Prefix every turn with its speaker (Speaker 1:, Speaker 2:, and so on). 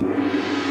Speaker 1: you